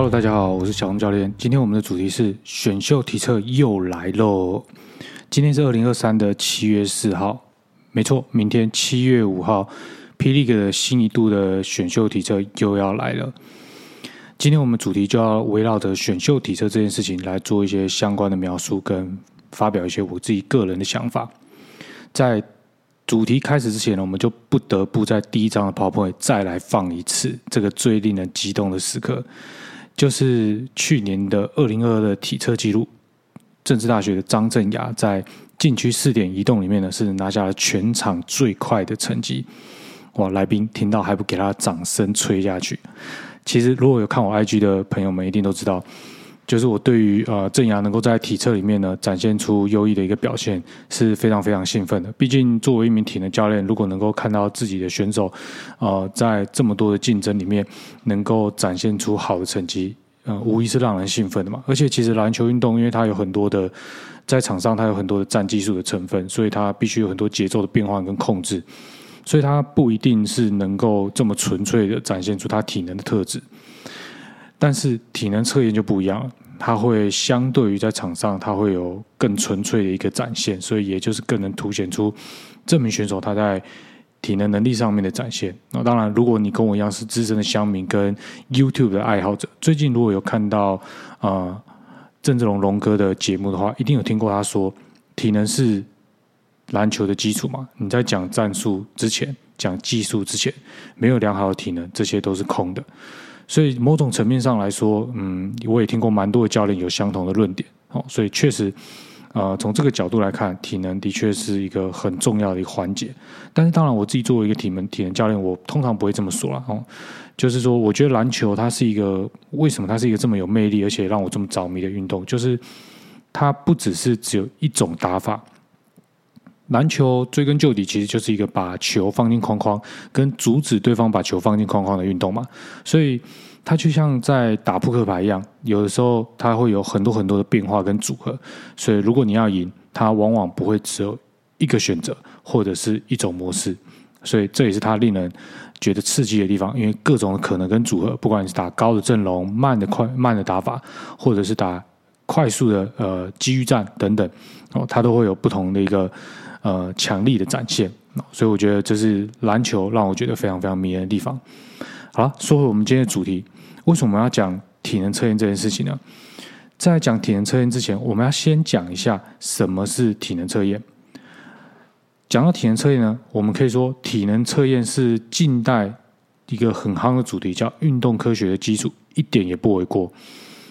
Hello，大家好，我是小红教练。今天我们的主题是选秀体测又来喽。今天是二零二三的七月四号，没错，明天七月五号，霹雳的新一度的选秀体测又要来了。今天我们主题就要围绕着选秀体测这件事情来做一些相关的描述，跟发表一些我自己个人的想法。在主题开始之前呢，我们就不得不在第一章的 PowerPoint 再来放一次这个最令人激动的时刻。就是去年的二零二二的体测记录，政治大学的张振雅在禁区四点移动里面呢，是拿下了全场最快的成绩。哇！来宾听到还不给他掌声吹下去？其实如果有看我 IG 的朋友们，一定都知道。就是我对于呃郑雅能够在体测里面呢展现出优异的一个表现是非常非常兴奋的。毕竟作为一名体能教练，如果能够看到自己的选手，呃，在这么多的竞争里面能够展现出好的成绩，嗯，无疑是让人兴奋的嘛。而且其实篮球运动，因为它有很多的在场上，它有很多的战技术的成分，所以它必须有很多节奏的变换跟控制，所以它不一定是能够这么纯粹的展现出它体能的特质。但是体能测验就不一样了，它会相对于在场上，它会有更纯粹的一个展现，所以也就是更能凸显出这名选手他在体能能力上面的展现。那当然，如果你跟我一样是资深的乡民跟 YouTube 的爱好者，最近如果有看到啊郑志龙龙哥的节目的话，一定有听过他说，体能是篮球的基础嘛。你在讲战术之前，讲技术之前，没有良好的体能，这些都是空的。所以某种层面上来说，嗯，我也听过蛮多的教练有相同的论点，哦，所以确实，呃，从这个角度来看，体能的确是一个很重要的一个环节。但是，当然我自己作为一个体能体能教练，我通常不会这么说了，哦，就是说，我觉得篮球它是一个为什么它是一个这么有魅力，而且让我这么着迷的运动，就是它不只是只有一种打法。篮球追根究底，其实就是一个把球放进框框，跟阻止对方把球放进框框的运动嘛。所以它就像在打扑克牌一样，有的时候它会有很多很多的变化跟组合。所以如果你要赢，它往往不会只有一个选择或者是一种模式。所以这也是它令人觉得刺激的地方，因为各种可能跟组合，不管你是打高的阵容、慢的快慢的打法，或者是打快速的呃机遇战等等，哦，它都会有不同的一个。呃，强力的展现，所以我觉得这是篮球让我觉得非常非常迷人的地方。好了，说回我们今天的主题，为什么要讲体能测验这件事情呢？在讲体能测验之前，我们要先讲一下什么是体能测验。讲到体能测验呢，我们可以说体能测验是近代一个很夯的主题，叫运动科学的基础，一点也不为过。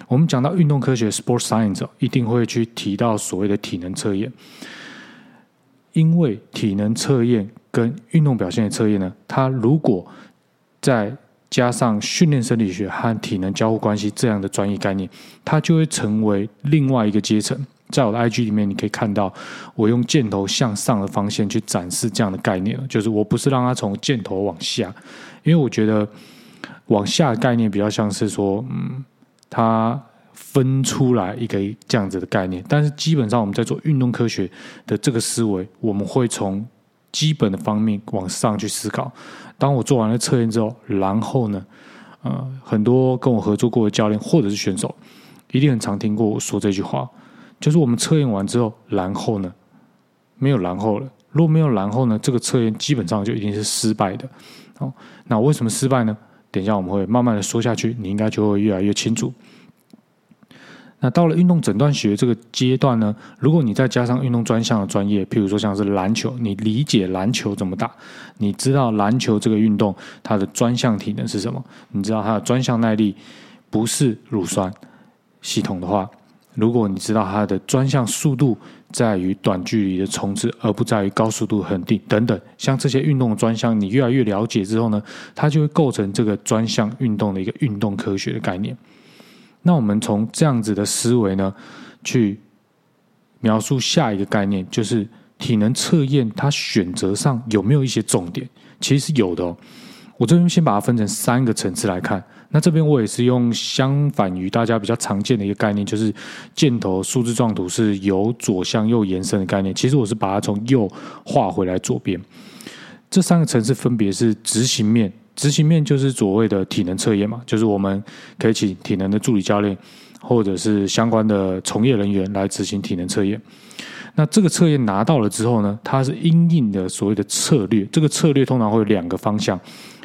我们讲到运动科学 （sport science），一定会去提到所谓的体能测验。因为体能测验跟运动表现的测验呢，它如果再加上训练生理学和体能交互关系这样的专业概念，它就会成为另外一个阶层。在我的 IG 里面，你可以看到我用箭头向上的方向去展示这样的概念就是我不是让它从箭头往下，因为我觉得往下的概念比较像是说，嗯，它。分出来一个这样子的概念，但是基本上我们在做运动科学的这个思维，我们会从基本的方面往上去思考。当我做完了测验之后，然后呢，呃，很多跟我合作过的教练或者是选手，一定很常听过我说这句话，就是我们测验完之后，然后呢，没有然后了。如果没有然后呢，这个测验基本上就一定是失败的。哦，那为什么失败呢？等一下我们会慢慢的说下去，你应该就会越来越清楚。那到了运动诊断学这个阶段呢，如果你再加上运动专项的专业，譬如说像是篮球，你理解篮球怎么打，你知道篮球这个运动它的专项体能是什么，你知道它的专项耐力不是乳酸系统的话，如果你知道它的专项速度在于短距离的冲刺，而不在于高速度恒定等等，像这些运动专项，你越来越了解之后呢，它就会构成这个专项运动的一个运动科学的概念。那我们从这样子的思维呢，去描述下一个概念，就是体能测验它选择上有没有一些重点？其实是有的哦。我这边先把它分成三个层次来看。那这边我也是用相反于大家比较常见的一个概念，就是箭头数字状图是由左向右延伸的概念。其实我是把它从右画回来左边。这三个层次分别是执行面。执行面就是所谓的体能测验嘛，就是我们可以请体能的助理教练或者是相关的从业人员来执行体能测验。那这个测验拿到了之后呢，它是因应的所谓的策略。这个策略通常会有两个方向，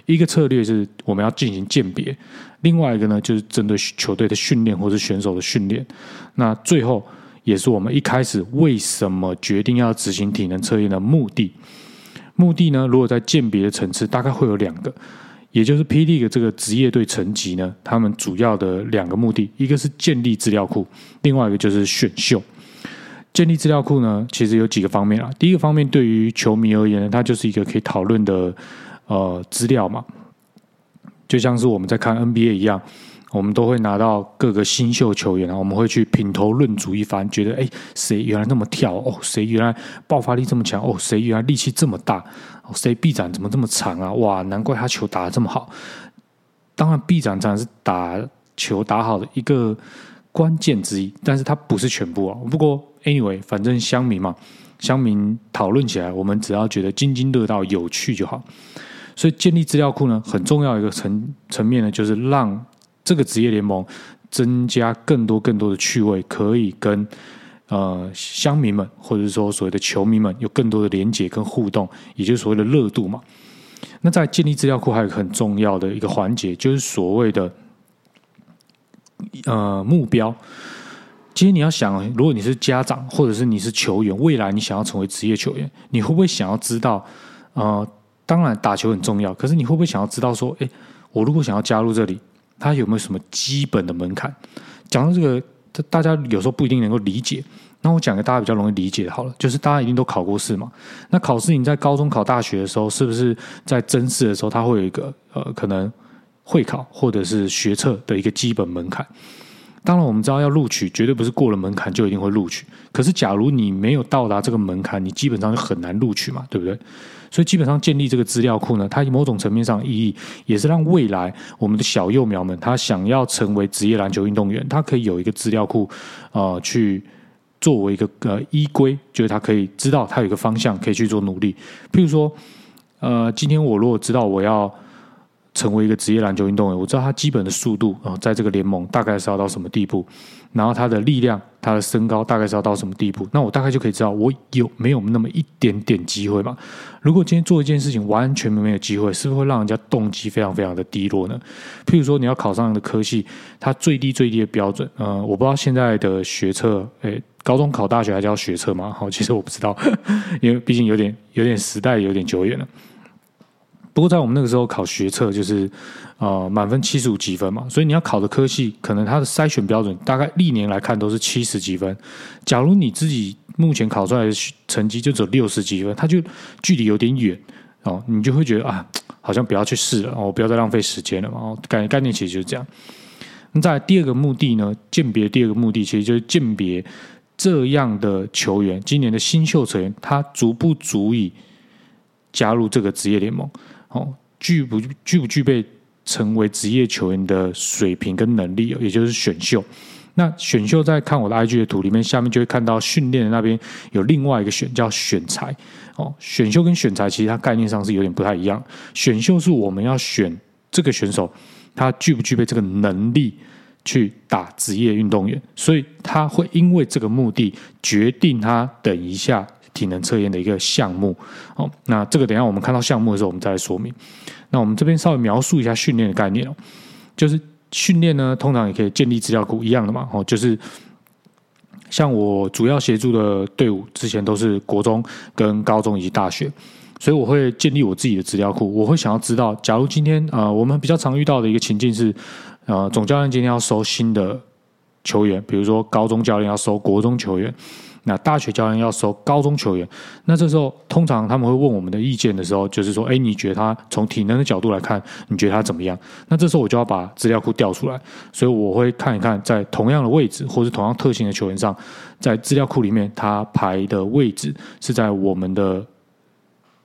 一个策略是我们要进行鉴别，另外一个呢就是针对球队的训练或者选手的训练。那最后也是我们一开始为什么决定要执行体能测验的目的。目的呢，如果在鉴别的层次，大概会有两个。也就是 P. D. 这个职业队层级呢，他们主要的两个目的，一个是建立资料库，另外一个就是选秀。建立资料库呢，其实有几个方面啊。第一个方面，对于球迷而言，它就是一个可以讨论的呃资料嘛，就像是我们在看 N. B. A. 一样，我们都会拿到各个新秀球员啊，我们会去品头论足一番，觉得哎，谁原来那么跳哦，谁原来爆发力这么强哦，谁原来力气这么大。谁臂展怎么这么长啊？哇，难怪他球打的这么好。当然，臂展当然是打球打好的一个关键之一，但是它不是全部啊。不过，anyway，反正乡民嘛，乡民讨论起来，我们只要觉得津津乐道、有趣就好。所以，建立资料库呢，很重要一个层层面呢，就是让这个职业联盟增加更多更多的趣味，可以跟。呃，乡民们或者说所谓的球迷们有更多的连接跟互动，也就是所谓的热度嘛。那在建立资料库还有很重要的一个环节，就是所谓的呃目标。今天你要想，如果你是家长或者是你是球员，未来你想要成为职业球员，你会不会想要知道？呃，当然打球很重要，可是你会不会想要知道说，哎，我如果想要加入这里，它有没有什么基本的门槛？讲到这个。大家有时候不一定能够理解，那我讲个大家比较容易理解的，好了，就是大家一定都考过试嘛。那考试你在高中考大学的时候，是不是在甄试的时候，它会有一个呃可能会考或者是学测的一个基本门槛？当然我们知道要录取，绝对不是过了门槛就一定会录取。可是假如你没有到达这个门槛，你基本上就很难录取嘛，对不对？所以基本上建立这个资料库呢，它某种层面上意义也是让未来我们的小幼苗们，他想要成为职业篮球运动员，他可以有一个资料库，呃，去作为一个呃依归，就是他可以知道他有一个方向可以去做努力。譬如说，呃，今天我如果知道我要。成为一个职业篮球运动员，我知道他基本的速度啊，在这个联盟大概是要到什么地步，然后他的力量、他的身高大概是要到什么地步，那我大概就可以知道我有没有那么一点点机会嘛。如果今天做一件事情完全没有机会，是不是会让人家动机非常非常的低落呢？譬如说你要考上的科系，它最低最低的标准，呃，我不知道现在的学测，诶，高中考大学还叫学测吗？好，其实我不知道，因为毕竟有点有点时代有点久远了。不过在我们那个时候考学测，就是呃满分七十五几分嘛，所以你要考的科系，可能它的筛选标准大概历年来看都是七十几分。假如你自己目前考出来的成绩就只有六十几分，它就距离有点远哦，你就会觉得啊，好像不要去试了哦，不要再浪费时间了嘛。哦，概概念其实就是这样。那在第二个目的呢，鉴别第二个目的其实就是鉴别这样的球员，今年的新秀球员，他足不足以加入这个职业联盟。哦，具不具不具备成为职业球员的水平跟能力，也就是选秀。那选秀在看我的 IG 的图里面，下面就会看到训练的那边有另外一个选叫选材。哦，选秀跟选材其实它概念上是有点不太一样。选秀是我们要选这个选手，他具不具备这个能力去打职业运动员，所以他会因为这个目的决定他等一下。体能测验的一个项目，哦，那这个等下我们看到项目的时候，我们再来说明。那我们这边稍微描述一下训练的概念哦，就是训练呢，通常也可以建立资料库一样的嘛，哦，就是像我主要协助的队伍，之前都是国中、跟高中以及大学，所以我会建立我自己的资料库。我会想要知道，假如今天呃，我们比较常遇到的一个情境是，呃，总教练今天要收新的球员，比如说高中教练要收国中球员。那大学教练要收高中球员，那这时候通常他们会问我们的意见的时候，就是说，哎，你觉得他从体能的角度来看，你觉得他怎么样？那这时候我就要把资料库调出来，所以我会看一看，在同样的位置或是同样特性的球员上，在资料库里面他排的位置是在我们的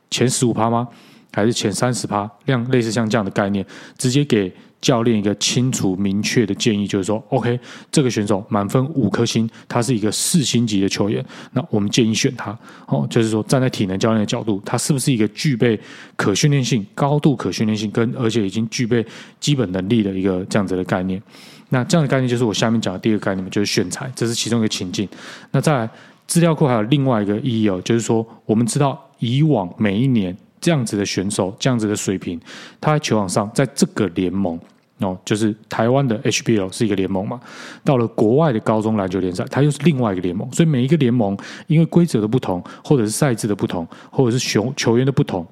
前十五趴吗？还是前三十趴？量类似像这样的概念，直接给教练一个清楚明确的建议，就是说，OK，这个选手满分五颗星，他是一个四星级的球员，那我们建议选他。哦，就是说站在体能教练的角度，他是不是一个具备可训练性、高度可训练性，跟而且已经具备基本能力的一个这样子的概念？那这样的概念就是我下面讲的第二个概念，就是选材，这是其中一个情境。那再来资料库还有另外一个意义哦，就是说我们知道以往每一年。这样子的选手，这样子的水平，他在球场上，在这个联盟哦，就是台湾的 HBL 是一个联盟嘛。到了国外的高中篮球联赛，它又是另外一个联盟。所以每一个联盟，因为规则的不同，或者是赛制的不同，或者是球球员的不同，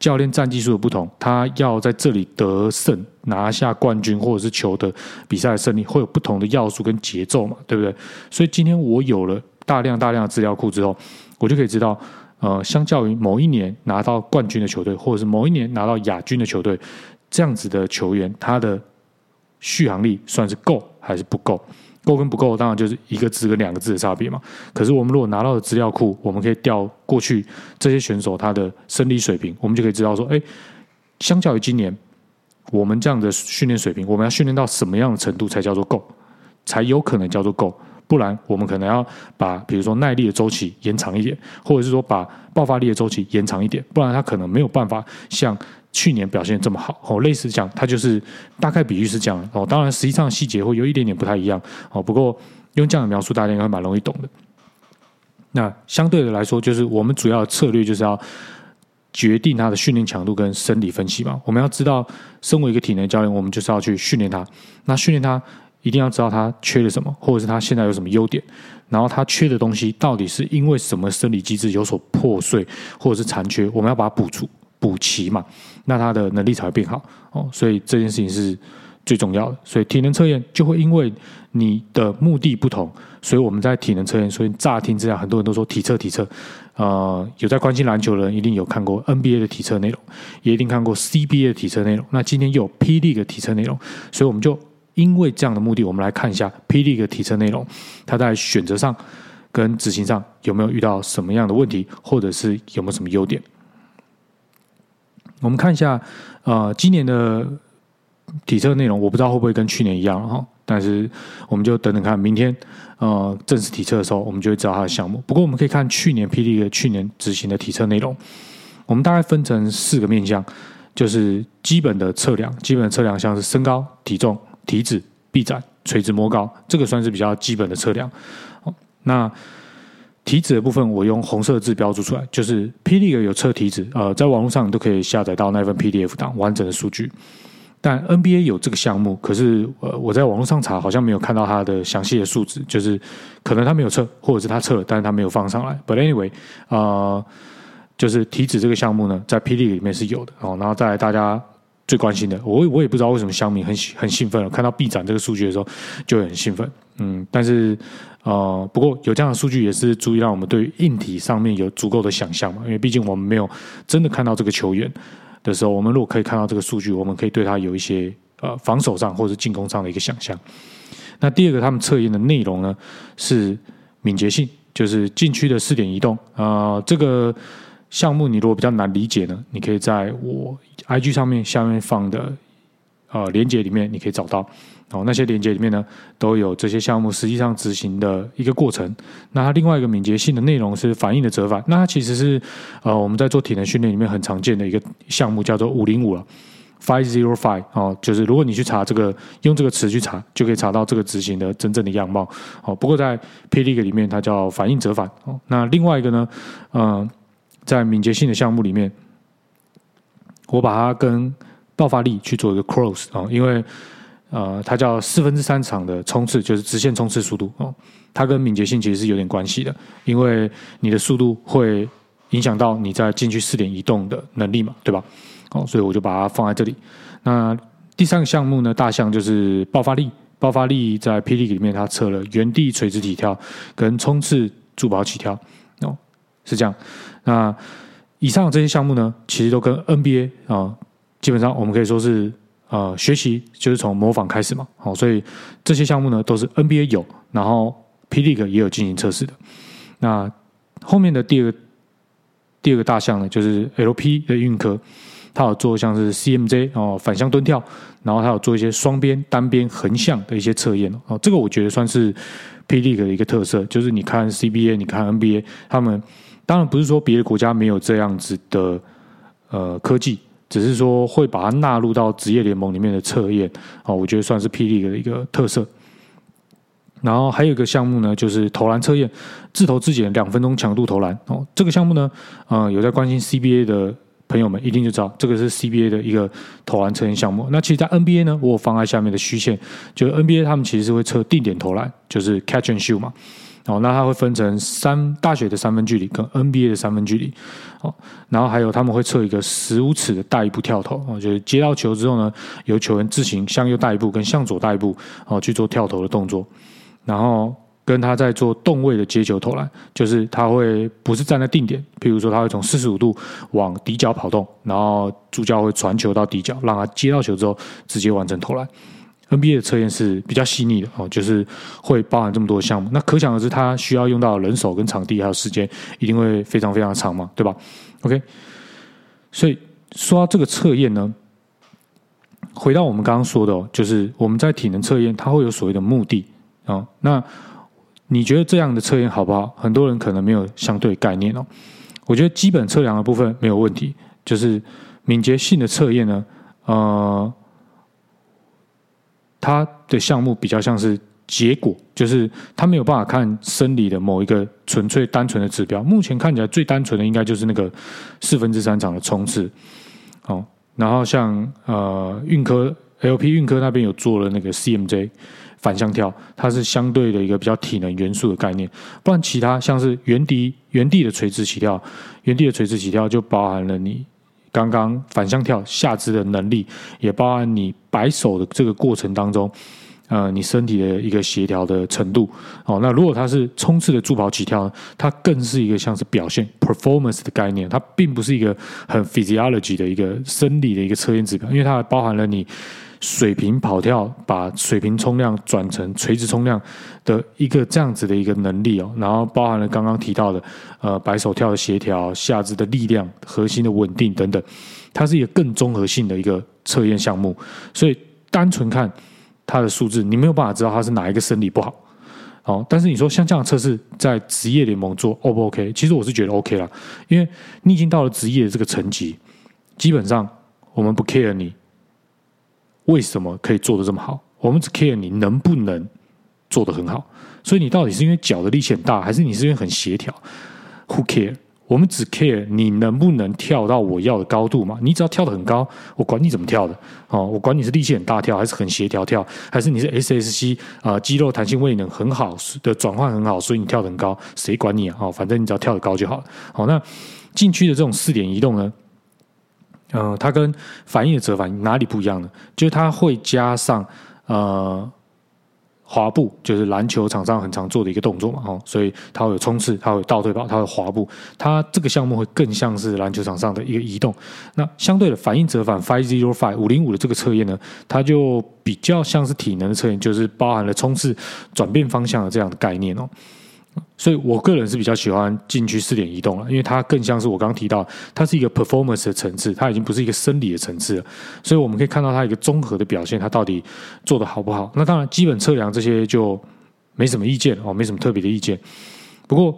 教练战技术的不同，他要在这里得胜、拿下冠军，或者是球的比赛的胜利，会有不同的要素跟节奏嘛，对不对？所以今天我有了大量大量的资料库之后，我就可以知道。呃，相较于某一年拿到冠军的球队，或者是某一年拿到亚军的球队，这样子的球员，他的续航力算是够还是不够？够跟不够，当然就是一个字跟两个字的差别嘛。可是我们如果拿到的资料库，我们可以调过去这些选手他的生理水平，我们就可以知道说，哎，相较于今年我们这样的训练水平，我们要训练到什么样的程度才叫做够，才有可能叫做够？不然，我们可能要把比如说耐力的周期延长一点，或者是说把爆发力的周期延长一点，不然他可能没有办法像去年表现这么好。哦，类似这样，他就是大概比喻是这样。哦，当然实际上细节会有一点点不太一样。哦，不过用这样的描述，大家应该蛮容易懂的。那相对的来说，就是我们主要的策略就是要决定他的训练强度跟生理分析嘛。我们要知道，身为一个体能教练，我们就是要去训练他。那训练他。一定要知道他缺了什么，或者是他现在有什么优点，然后他缺的东西到底是因为什么生理机制有所破碎，或者是残缺，我们要把它补足、补齐嘛，那他的能力才会变好哦。所以这件事情是最重要的。所以体能测验就会因为你的目的不同，所以我们在体能测验，所以乍听之下，很多人都说体测体测，呃，有在关心篮球的人一定有看过 NBA 的体测内容，也一定看过 CBA 的体测内容。那今天又有 PD 的体测内容，所以我们就。因为这样的目的，我们来看一下霹雳的体测内容，它在选择上跟执行上有没有遇到什么样的问题，或者是有没有什么优点。我们看一下，呃，今年的体测内容，我不知道会不会跟去年一样哈，但是我们就等等看，明天呃正式体测的时候，我们就会知道它的项目。不过我们可以看去年霹雳的去年执行的体测内容，我们大概分成四个面向，就是基本的测量，基本的测量像是身高、体重。体脂、臂展、垂直摸高，这个算是比较基本的测量。那体脂的部分，我用红色字标注出来，就是霹雳有测体脂，呃，在网络上都可以下载到那份 PDF 档完整的数据。但 NBA 有这个项目，可是呃，我在网络上查，好像没有看到它的详细的数值，就是可能他没有测，或者是他测了，但是他没有放上来。But anyway，啊，就是体脂这个项目呢，在霹雳里面是有的哦。然后再大家。最关心的，我我也不知道为什么香米很很兴奋，看到 B 展这个数据的时候就很兴奋。嗯，但是呃，不过有这样的数据也是足以让我们对硬体上面有足够的想象嘛。因为毕竟我们没有真的看到这个球员的时候，我们如果可以看到这个数据，我们可以对他有一些呃防守上或者进攻上的一个想象。那第二个，他们测验的内容呢是敏捷性，就是禁区的四点移动啊，这个。项目你如果比较难理解呢，你可以在我 IG 上面下面放的呃连接里面，你可以找到哦。那些连接里面呢，都有这些项目实际上执行的一个过程。那它另外一个敏捷性的内容是反应的折返，那它其实是呃我们在做体能训练里面很常见的一个项目，叫做五零五了，five zero five 哦。就是如果你去查这个，用这个词去查，就可以查到这个执行的真正的样貌哦。不过在 PILIG 里面，它叫反应折返哦。那另外一个呢，嗯。在敏捷性的项目里面，我把它跟爆发力去做一个 cross 啊，因为呃，它叫四分之三场的冲刺，就是直线冲刺速度哦。它跟敏捷性其实是有点关系的，因为你的速度会影响到你在禁区四点移动的能力嘛，对吧？哦，所以我就把它放在这里。那第三个项目呢，大项就是爆发力。爆发力在霹雳里面，它测了原地垂直起跳跟冲刺助跑起跳，是这样。那以上这些项目呢，其实都跟 NBA 啊，基本上我们可以说是呃学习就是从模仿开始嘛。好，所以这些项目呢都是 NBA 有，然后 P League 也有进行测试的。那后面的第二个第二个大项呢，就是 LP 的运科。他有做像是 CMJ 哦反向蹲跳，然后他有做一些双边、单边、横向的一些测验哦，这个我觉得算是 P League 的一个特色，就是你看 CBA、你看 NBA，他们当然不是说别的国家没有这样子的呃科技，只是说会把它纳入到职业联盟里面的测验哦，我觉得算是霹雳的一个特色。然后还有一个项目呢，就是投篮测验，自投自检两分钟强度投篮哦。这个项目呢，呃，有在关心 CBA 的朋友们一定就知道，这个是 CBA 的一个投篮测验项目。那其实，在 NBA 呢，我放在下面的虚线，就是 NBA 他们其实是会测定点投篮，就是 catch and shoot 嘛。哦，那它会分成三大学的三分距离跟 NBA 的三分距离。哦，然后还有他们会测一个十五尺的大一步跳投，哦，就是接到球之后呢，由球员自行向右大一步跟向左大一步，哦，去做跳投的动作。然后跟他在做动位的接球投篮，就是他会不是站在定点，譬如说他会从四十五度往底角跑动，然后助教会传球到底角，让他接到球之后直接完成投篮。NBA 的测验是比较细腻的哦，就是会包含这么多项目，那可想而知，它需要用到人手跟场地还有时间，一定会非常非常长嘛，对吧？OK，所以说到这个测验呢，回到我们刚刚说的，哦，就是我们在体能测验，它会有所谓的目的。哦，那你觉得这样的测验好不好？很多人可能没有相对概念哦。我觉得基本测量的部分没有问题，就是敏捷性的测验呢，呃，它的项目比较像是结果，就是它没有办法看生理的某一个纯粹单纯的指标。目前看起来最单纯的应该就是那个四分之三场的冲刺。哦，然后像呃运科 LP 运科那边有做了那个 CMJ。反向跳，它是相对的一个比较体能元素的概念，不然其他像是原地原地的垂直起跳，原地的垂直起跳就包含了你刚刚反向跳下肢的能力，也包含你摆手的这个过程当中，呃，你身体的一个协调的程度。哦，那如果它是冲刺的助跑起跳，它更是一个像是表现 performance 的概念，它并不是一个很 physiology 的一个生理的一个测验指标，因为它包含了你。水平跑跳，把水平冲量转成垂直冲量的一个这样子的一个能力哦，然后包含了刚刚提到的呃摆手跳的协调、下肢的力量、核心的稳定等等，它是一个更综合性的一个测验项目。所以单纯看它的数字，你没有办法知道它是哪一个生理不好。哦，但是你说像这样测试在职业联盟做 O 不 OK？其实我是觉得 OK 了，因为你已经到了职业的这个层级，基本上我们不 care 你。为什么可以做的这么好？我们只 care 你能不能做的很好。所以你到底是因为脚的力气很大，还是你是因为很协调？Who care？我们只 care 你能不能跳到我要的高度嘛？你只要跳的很高，我管你怎么跳的哦，我管你是力气很大跳，还是很协调跳，还是你是 SSC 啊肌肉弹性位能很好的转换很好，所以你跳的很高，谁管你啊？哦，反正你只要跳的高就好了。好，那禁区的这种四点移动呢？呃，它跟反应的折返哪里不一样呢？就是它会加上呃滑步，就是篮球场上很常做的一个动作嘛，哦，所以它会有冲刺，它会倒退跑，它会滑步，它这个项目会更像是篮球场上的一个移动。那相对的反应折返 five zero five 五零五的这个测验呢，它就比较像是体能的测验，就是包含了冲刺、转变方向的这样的概念哦。所以我个人是比较喜欢禁区四点移动了，因为它更像是我刚刚提到，它是一个 performance 的层次，它已经不是一个生理的层次了。所以我们可以看到它一个综合的表现，它到底做的好不好？那当然，基本测量这些就没什么意见哦，没什么特别的意见。不过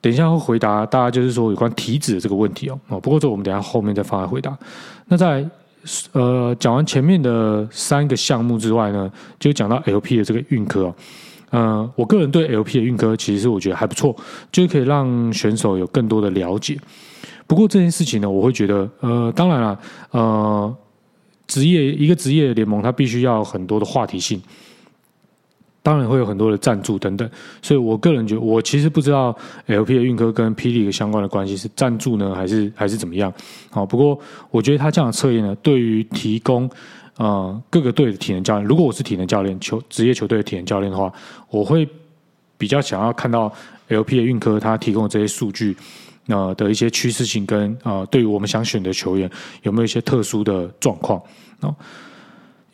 等一下会回答大家就是说有关体脂的这个问题哦。哦，不过这我们等下后面再放来回答。那在呃讲完前面的三个项目之外呢，就讲到 LP 的这个运科。嗯，我个人对 LP 的运科其实我觉得还不错，就可以让选手有更多的了解。不过这件事情呢，我会觉得，呃，当然了，呃，职业一个职业联盟，它必须要很多的话题性，当然会有很多的赞助等等。所以我个人觉得，我其实不知道 LP 的运科跟霹雳相关的关系是赞助呢，还是还是怎么样？好，不过我觉得他这样的测验呢，对于提供。呃，各个队的体能教练，如果我是体能教练，球职业球队的体能教练的话，我会比较想要看到 LP 的运科他提供的这些数据，呃的一些趋势性跟呃，对于我们想选的球员有没有一些特殊的状况哦，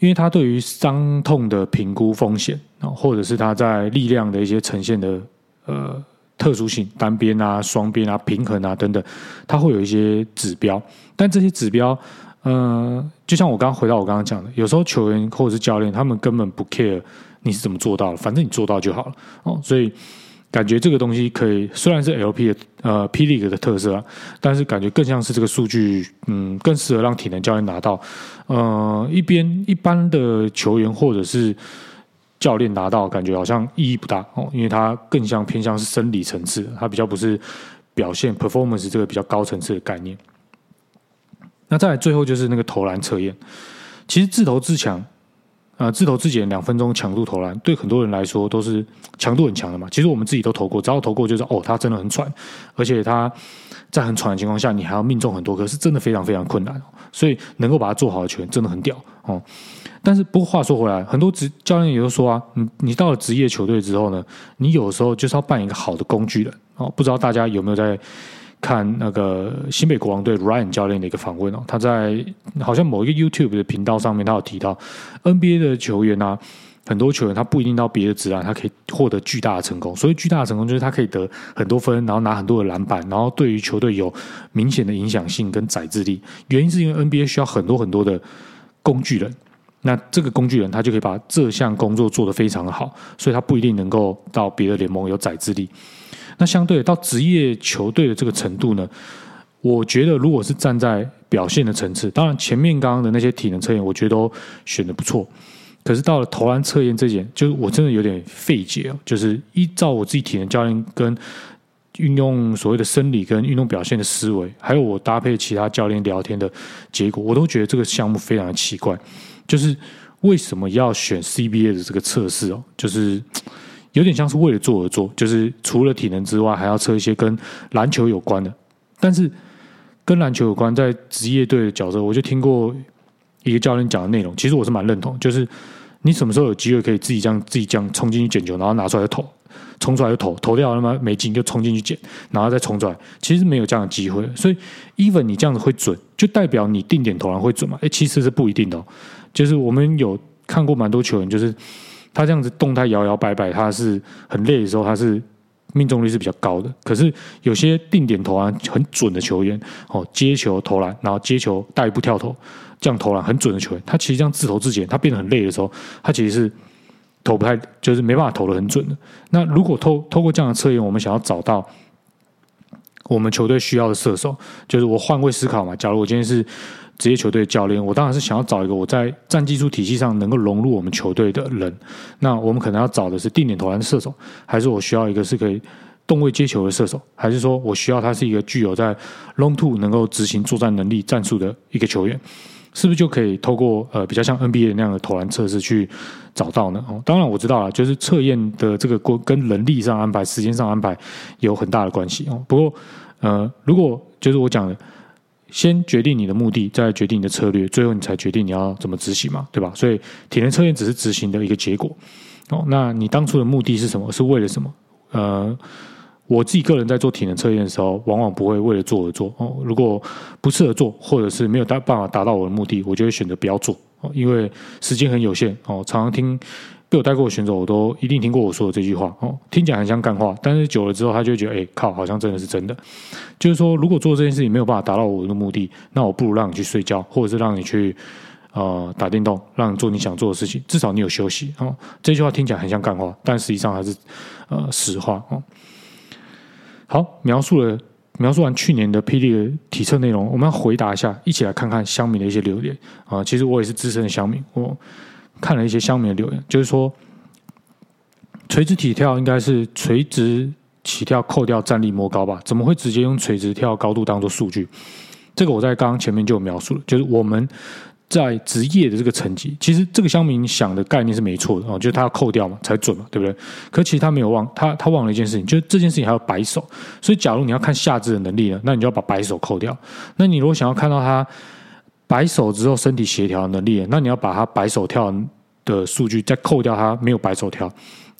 因为他对于伤痛的评估风险啊，或者是他在力量的一些呈现的呃特殊性，单边啊、双边啊、平衡啊等等，他会有一些指标，但这些指标。呃，就像我刚刚回到我刚刚讲的，有时候球员或者是教练，他们根本不 care 你是怎么做到的，反正你做到就好了哦。所以感觉这个东西可以，虽然是 LP 的呃 P League 的特色啊，但是感觉更像是这个数据，嗯，更适合让体能教练拿到。呃，一边一般的球员或者是教练拿到，感觉好像意义不大哦，因为它更像偏向是生理层次，它比较不是表现 performance 这个比较高层次的概念。那再最后就是那个投篮测验，其实自投自强，啊，自投自检两分钟强度投篮，对很多人来说都是强度很强的嘛。其实我们自己都投过，只要投过就是哦，他真的很喘，而且他在很喘的情况下，你还要命中很多颗，是真的非常非常困难。所以能够把它做好的球员真的很屌哦。但是不过话说回来，很多职教练也都说啊，你你到了职业球队之后呢，你有时候就是要扮一个好的工具人哦。不知道大家有没有在？看那个新北国王队 Ryan 教练的一个访问哦，他在好像某一个 YouTube 的频道上面，他有提到 NBA 的球员啊，很多球员他不一定到别的职篮，他可以获得巨大的成功。所以巨大的成功就是他可以得很多分，然后拿很多的篮板，然后对于球队有明显的影响性跟载智力。原因是因为 NBA 需要很多很多的工具人，那这个工具人他就可以把这项工作做得非常好，所以他不一定能够到别的联盟有载智力。那相对到职业球队的这个程度呢，我觉得如果是站在表现的层次，当然前面刚刚的那些体能测验，我觉得都选的不错。可是到了投篮测验这件，就是我真的有点费解哦。就是依照我自己体能教练跟运用所谓的生理跟运动表现的思维，还有我搭配其他教练聊天的结果，我都觉得这个项目非常的奇怪。就是为什么要选 CBA 的这个测试哦？就是。有点像是为了做而做，就是除了体能之外，还要测一些跟篮球有关的。但是跟篮球有关，在职业队的角色，我就听过一个教练讲的内容，其实我是蛮认同。就是你什么时候有机会可以自己这样自己这样冲进去捡球，然后拿出来投，冲出来就投，投掉那么没进就冲进去捡，然后再冲出来，其实没有这样的机会。所以，even 你这样子会准，就代表你定点投篮会准吗？哎，其实是不一定的。就是我们有看过蛮多球员，就是。他这样子动态摇摇摆摆，他是很累的时候，他是命中率是比较高的。可是有些定点投篮很准的球员，哦，接球投篮，然后接球带一步跳投，这样投篮很准的球员，他其实这样自投自检，他变得很累的时候，他其实是投不太，就是没办法投的很准的。那如果透透过这样的测验，我们想要找到我们球队需要的射手，就是我换位思考嘛。假如我今天是。职业球队教练，我当然是想要找一个我在战技术体系上能够融入我们球队的人。那我们可能要找的是定点投篮射手，还是我需要一个是可以动位接球的射手，还是说我需要他是一个具有在 long two 能够执行作战能力战术的一个球员？是不是就可以透过呃比较像 NBA 那样的投篮测试去找到呢？哦，当然我知道了，就是测验的这个过跟人力上安排、时间上安排有很大的关系哦。不过呃，如果就是我讲的。先决定你的目的，再决定你的策略，最后你才决定你要怎么执行嘛，对吧？所以体能测验只是执行的一个结果。哦，那你当初的目的是什么？是为了什么？呃，我自己个人在做体能测验的时候，往往不会为了做而做。哦，如果不适合做，或者是没有达办法达到我的目的，我就会选择不要做。哦，因为时间很有限。哦，常常听。被我带过的选手，我都一定听过我说的这句话哦，听起来很像干话，但是久了之后，他就觉得，哎，靠，好像真的是真的。就是说，如果做这件事情没有办法达到我的目的，那我不如让你去睡觉，或者是让你去呃打电动，让你做你想做的事情，至少你有休息哦。这句话听起来很像干话，但实际上还是呃实话哦。好，描述了描述完去年的霹雳的体测内容，我们要回答一下，一起来看看乡民的一些留言啊。其实我也是资深的乡民，我。看了一些乡民的留言，就是说，垂直起跳应该是垂直起跳扣掉站立摸高吧？怎么会直接用垂直跳高度当做数据？这个我在刚刚前面就有描述了，就是我们在职业的这个成绩，其实这个乡民想的概念是没错的哦，就是他要扣掉嘛才准嘛，对不对？可其实他没有忘，他他忘了一件事情，就是这件事情还要摆手。所以假如你要看下肢的能力呢，那你就要把摆手扣掉。那你如果想要看到他。摆手之后身体协调能力，那你要把他摆手跳的数据再扣掉，他没有摆手跳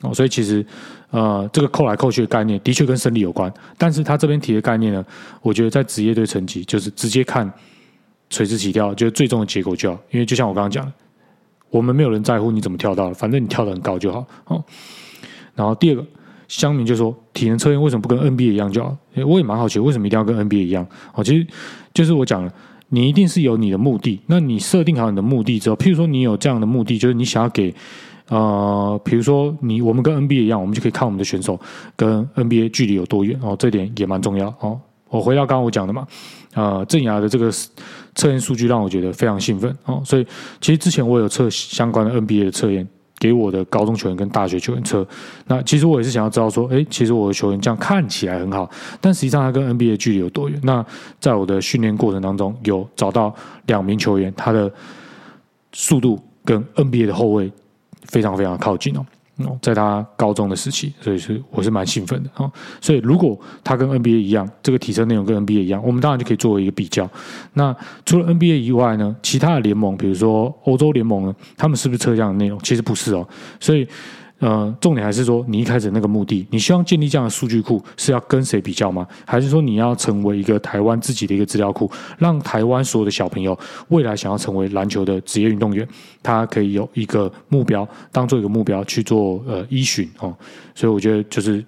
哦，所以其实呃这个扣来扣去的概念的确跟生理有关，但是他这边提的概念呢，我觉得在职业队成绩就是直接看垂直起跳，就是最终的结果就好，因为就像我刚刚讲，我们没有人在乎你怎么跳到了，反正你跳的很高就好哦。然后第二个乡民就说体能测验为什么不跟 NBA 一样就好？我也蛮好奇为什么一定要跟 NBA 一样哦，其实就是我讲了。你一定是有你的目的。那你设定好你的目的之后，譬如说你有这样的目的，就是你想要给呃，比如说你我们跟 NBA 一样，我们就可以看我们的选手跟 NBA 距离有多远哦，这点也蛮重要哦。我回到刚刚我讲的嘛，呃，正牙的这个测验数据让我觉得非常兴奋哦，所以其实之前我有测相关的 NBA 的测验。给我的高中球员跟大学球员测，那其实我也是想要知道说，哎，其实我的球员这样看起来很好，但实际上他跟 NBA 距离有多远？那在我的训练过程当中，有找到两名球员，他的速度跟 NBA 的后卫非常非常靠近哦。哦在他高中的时期，所以是我是蛮兴奋的啊。所以如果他跟 NBA 一样，这个体测内容跟 NBA 一样，我们当然就可以作为一个比较。那除了 NBA 以外呢，其他的联盟，比如说欧洲联盟呢，他们是不是测这样的内容？其实不是哦。所以。呃，重点还是说，你一开始那个目的，你希望建立这样的数据库是要跟谁比较吗？还是说你要成为一个台湾自己的一个资料库，让台湾所有的小朋友未来想要成为篮球的职业运动员，他可以有一个目标，当做一个目标去做呃依循哦。所以我觉得就是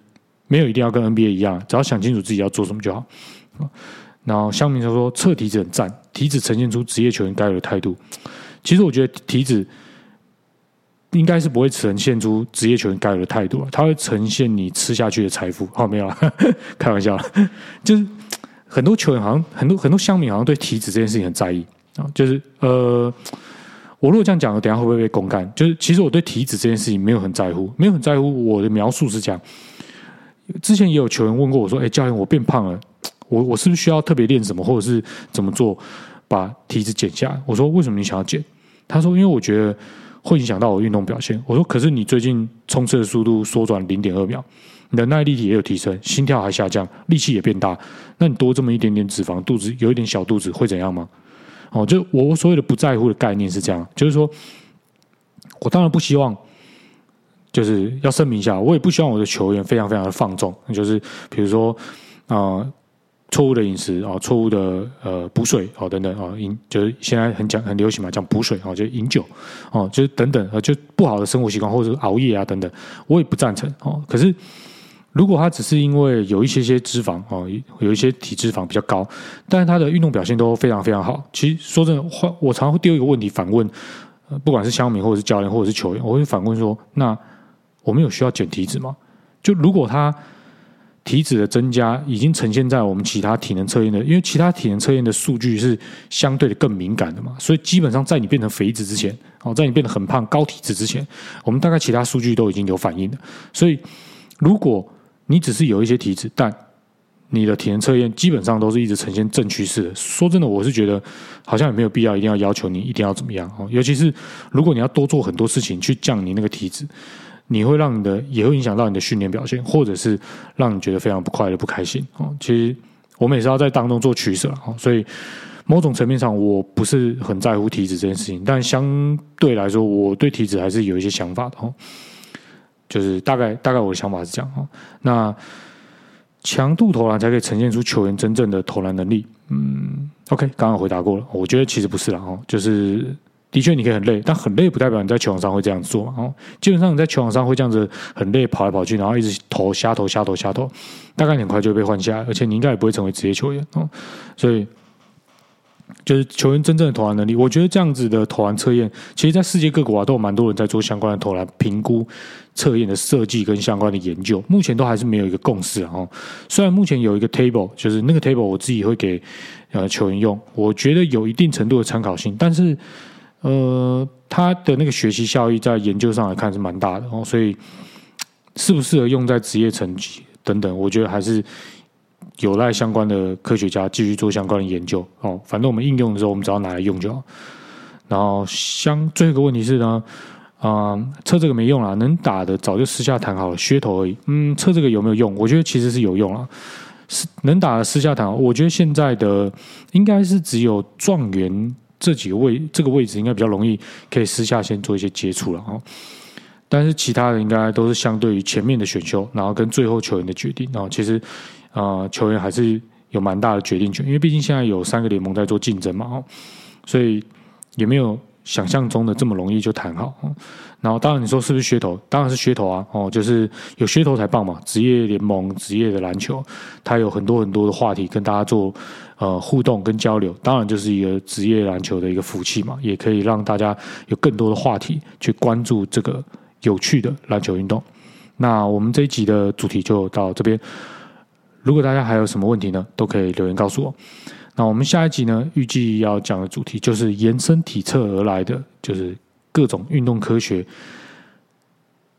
没有一定要跟 NBA 一样，只要想清楚自己要做什么就好。然后乡民就说测体子很赞，体子呈现出职业球员该有的态度。其实我觉得体子。应该是不会呈现出职业球员该有的态度，他会呈现你吃下去的财富。好，没有了，开玩笑，就是很多球员好像很多很多乡民好像对体脂这件事情很在意啊。就是呃，我如果这样讲，等下会不会被公干？就是其实我对体脂这件事情没有很在乎，没有很在乎。我的描述是这样：之前也有球员问过我说：“哎，教练，我变胖了，我我是不是需要特别练什么，或者是怎么做把体脂减下来？”我说：“为什么你想要减？”他说：“因为我觉得。”会影响到我运动表现。我说，可是你最近冲刺的速度缩短零点二秒，你的耐力也有提升，心跳还下降，力气也变大。那你多这么一点点脂肪，肚子有一点小肚子会怎样吗？哦，就我所谓的不在乎的概念是这样，就是说，我当然不希望，就是要声明一下，我也不希望我的球员非常非常的放纵，就是比如说啊。错误的饮食啊，错误的呃补水哦等等啊，饮就是现在很讲很流行嘛，讲补水啊，就饮酒哦，就是等等啊，就不好的生活习惯或者是熬夜啊等等，我也不赞成哦。可是如果他只是因为有一些些脂肪哦，有一些体脂肪比较高，但是他的运动表现都非常非常好。其实说真的，话，我常常会丢一个问题反问，不管是乡民或者是教练或者是球员，我会反问说：那我们有需要减体脂吗？就如果他。体脂的增加已经呈现在我们其他体能测验的，因为其他体能测验的数据是相对的更敏感的嘛，所以基本上在你变成肥子之前，哦，在你变得很胖高体脂之前，我们大概其他数据都已经有反应了。所以，如果你只是有一些体脂，但你的体能测验基本上都是一直呈现正趋势的，说真的，我是觉得好像也没有必要一定要要求你一定要怎么样哦，尤其是如果你要多做很多事情去降你那个体脂。你会让你的也会影响到你的训练表现，或者是让你觉得非常不快乐、不开心哦。其实我们也是要在当中做取舍哦。所以某种层面上，我不是很在乎体脂这件事情，但相对来说，我对体脂还是有一些想法的哦。就是大概大概我的想法是这样哦。那强度投篮才可以呈现出球员真正的投篮能力。嗯，OK，刚刚回答过了，我觉得其实不是了哦，就是。的确，你可以很累，但很累不代表你在球场上会这样做嘛。哦，基本上你在球场上会这样子很累，跑来跑去，然后一直投瞎投瞎投瞎投，大概很快就会被换下，而且你应该也不会成为职业球员哦。所以，就是球员真正的投篮能力，我觉得这样子的投篮测验，其实，在世界各国啊，都有蛮多人在做相关的投篮评估测验的设计跟相关的研究，目前都还是没有一个共识哦。虽然目前有一个 table，就是那个 table，我自己会给呃球员用，我觉得有一定程度的参考性，但是。呃，他的那个学习效益在研究上来看是蛮大的哦，所以适不适合用在职业层级等等，我觉得还是有赖相关的科学家继续做相关的研究哦。反正我们应用的时候，我们只要拿来用就好。然后相最后一个问题是呢，啊，测这个没用了，能打的早就私下谈好了，噱头而已。嗯，测这个有没有用？我觉得其实是有用了，是能打的私下谈。我觉得现在的应该是只有状元。这几个位，这个位置应该比较容易，可以私下先做一些接触了哈。但是其他的应该都是相对于前面的选秀，然后跟最后球员的决定，然后其实啊，球员还是有蛮大的决定权，因为毕竟现在有三个联盟在做竞争嘛，哦，所以也没有想象中的这么容易就谈好。然后，当然你说是不是噱头？当然是噱头啊！哦，就是有噱头才棒嘛。职业联盟、职业的篮球，它有很多很多的话题跟大家做呃互动跟交流，当然就是一个职业篮球的一个福气嘛，也可以让大家有更多的话题去关注这个有趣的篮球运动。那我们这一集的主题就到这边。如果大家还有什么问题呢，都可以留言告诉我。那我们下一集呢，预计要讲的主题就是延伸体测而来的，就是。各种运动科学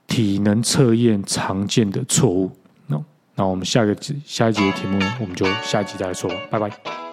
体能测验常见的错误，那我们下个下一集的题目，我们就下一集再来说吧，拜拜。